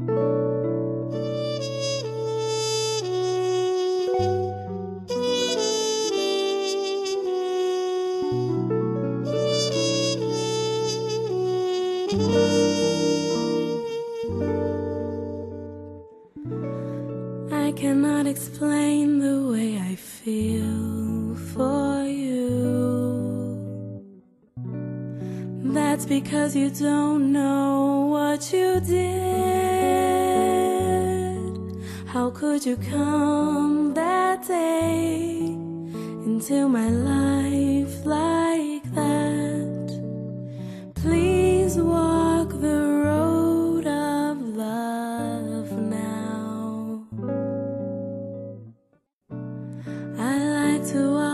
I cannot explain the way I feel for you. That's because you don't know what you did. How could you come that day into my life like that? Please walk the road of love now. I like to